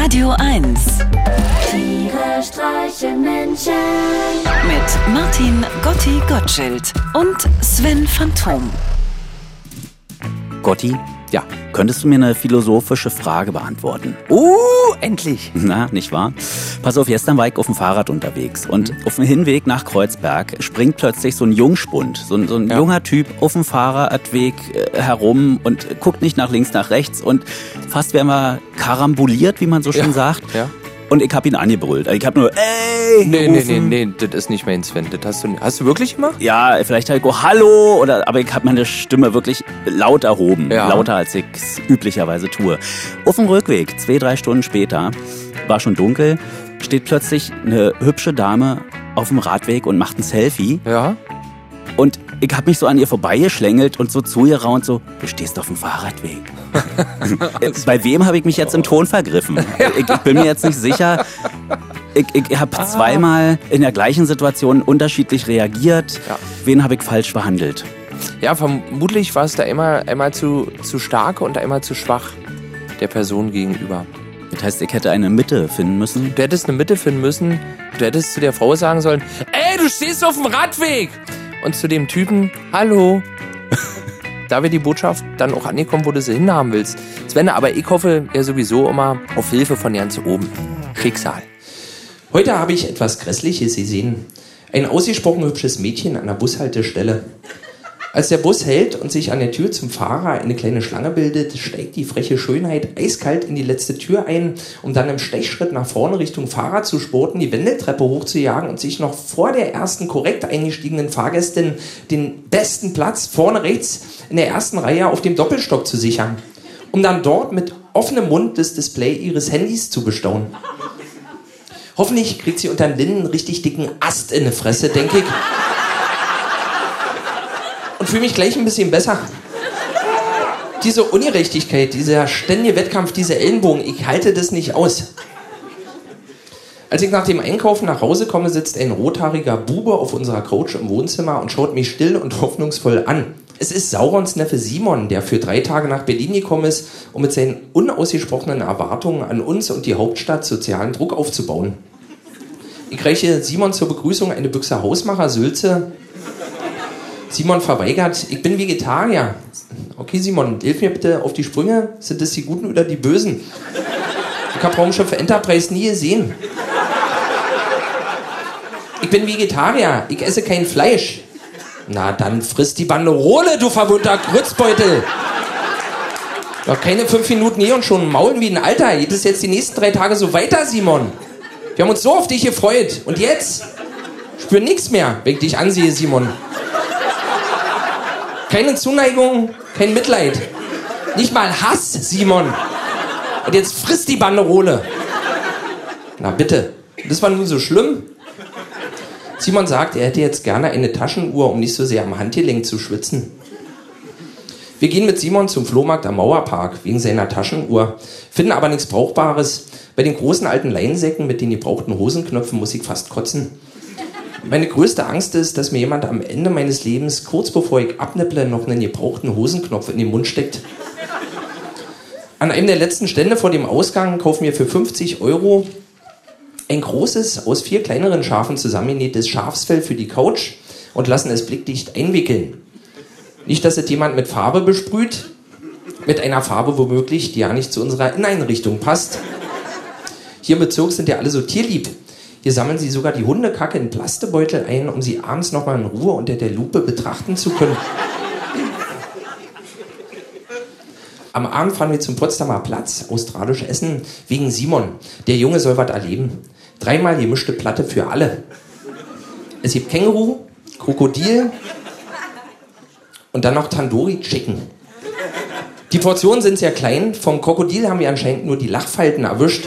Radio 1 Tiere streichen Menschen. mit Martin Gotti Gottschild und Sven Phantom. Gotti, ja, könntest du mir eine philosophische Frage beantworten? Uh, endlich. Na, nicht wahr? Pass auf, gestern war ich auf dem Fahrrad unterwegs und auf dem Hinweg nach Kreuzberg springt plötzlich so ein Jungspund, so ein, so ein Ja. junger Typ auf dem Fahrradweg äh, herum und guckt nicht nach links, nach rechts und fast werden wir karambuliert, wie man so schön Ja, sagt. ja. Und ich hab ihn angebrüllt. Also ich hab nur, ey! Nee, nee, nee, nee, das ist nicht mein Sven. Das hast du, hast du wirklich gemacht? Ja, vielleicht halt go Hallo oder aber ich habe meine Stimme wirklich laut erhoben, Ja. lauter als ich es üblicherweise tue. Auf dem Rückweg, zwei drei Stunden später, war schon dunkel, steht plötzlich eine hübsche Dame auf dem Radweg und macht ein Selfie Ja. und ich habe mich so an ihr vorbeigeschlängelt und so zu ihr raunt so, du stehst auf dem Fahrradweg. Bei wem habe ich mich jetzt im Ton vergriffen? Ich, ich bin mir jetzt nicht sicher. Ich, ich habe zweimal in der gleichen Situation unterschiedlich reagiert. Ja. Wen habe ich falsch behandelt? Ja, vermutlich war es da einmal, einmal zu, zu stark und einmal zu schwach der Person gegenüber. Das heißt, ich hätte eine Mitte finden müssen. Du hättest eine Mitte finden müssen. Du hättest zu der Frau sagen sollen, ey, du stehst auf dem Radweg. Und zu dem Typen, hallo. da wäre die Botschaft dann auch angekommen, wo du sie hinhaben willst. Sven, aber ich hoffe ja sowieso immer auf Hilfe von ganz oben. Schicksal. Heute habe ich etwas Grässliches gesehen. Ein ausgesprochen hübsches Mädchen an der Bushaltestelle. Als der Bus hält und sich an der Tür zum Fahrer eine kleine Schlange bildet, steigt die freche Schönheit eiskalt in die letzte Tür ein, um dann im Stechschritt nach vorne Richtung Fahrer zu spurten, die Wendeltreppe hochzujagen und sich noch vor der ersten korrekt eingestiegenen Fahrgästin den besten Platz vorne rechts in der ersten Reihe auf dem Doppelstock zu sichern, um dann dort mit offenem Mund das Display ihres Handys zu bestaunen. Hoffentlich kriegt sie unter den Linden einen richtig dicken Ast in die Fresse, denke ich. Fühle mich gleich ein bisschen besser. Diese Ungerechtigkeit, dieser ständige Wettkampf, diese Ellenbogen, ich halte das nicht aus. Als ich nach dem Einkaufen nach Hause komme, sitzt ein rothaariger Bube auf unserer Couch im Wohnzimmer und schaut mich still und hoffnungsvoll an. Es ist Saurons Neffe Simon, der für drei Tage nach Berlin gekommen ist, um mit seinen unausgesprochenen Erwartungen an uns und die Hauptstadt sozialen Druck aufzubauen. Ich reiche Simon zur Begrüßung eine Büchse Hausmacher Sülze. Simon verweigert, ich bin Vegetarier. Okay, Simon, hilf mir bitte auf die Sprünge. Sind das die Guten oder die Bösen? Ich habe Raumschiff Enterprise nie gesehen. Ich bin Vegetarier, ich esse kein Fleisch. Na, dann frisst die Banderole, du verwundter Grützbeutel. Noch keine fünf Minuten hier und schon maulen wie ein Alter. Geht es jetzt die nächsten drei Tage so weiter, Simon? Wir haben uns so auf dich gefreut. Und jetzt? Spür nichts mehr, wenn ich dich ansehe, Simon. Keine Zuneigung, kein Mitleid. Nicht mal Hass, Simon. Und jetzt frisst die Banderole. Na bitte. Das war nun so schlimm. Simon sagt, er hätte jetzt gerne eine Taschenuhr, um nicht so sehr am Handgelenk zu schwitzen. Wir gehen mit Simon zum Flohmarkt am Mauerpark wegen seiner Taschenuhr, finden aber nichts Brauchbares. Bei den großen alten Leinsäcken mit den gebrauchten Hosenknöpfen muss ich fast kotzen. Meine größte Angst ist, dass mir jemand am Ende meines Lebens, kurz bevor ich abnipple, noch einen gebrauchten Hosenknopf in den Mund steckt. An einem der letzten Stände vor dem Ausgang kaufen wir für 50 Euro ein großes, aus vier kleineren Schafen zusammengenähtes Schafsfell für die Couch und lassen es blickdicht einwickeln. Nicht, dass es jemand mit Farbe besprüht, mit einer Farbe womöglich, die ja nicht zu unserer Inneneinrichtung passt. Hier im Bezirk sind ja alle so tierlieb. Hier sammeln sie sogar die Hundekacke in Plastebeutel ein, um sie abends nochmal in Ruhe unter der Lupe betrachten zu können. Am Abend fahren wir zum Potsdamer Platz, australisch essen, wegen Simon. Der Junge soll was erleben. Dreimal gemischte Platte für alle. Es gibt Känguru, Krokodil und dann noch Tandoori Chicken. Die Portionen sind sehr klein. Vom Krokodil haben wir anscheinend nur die Lachfalten erwischt.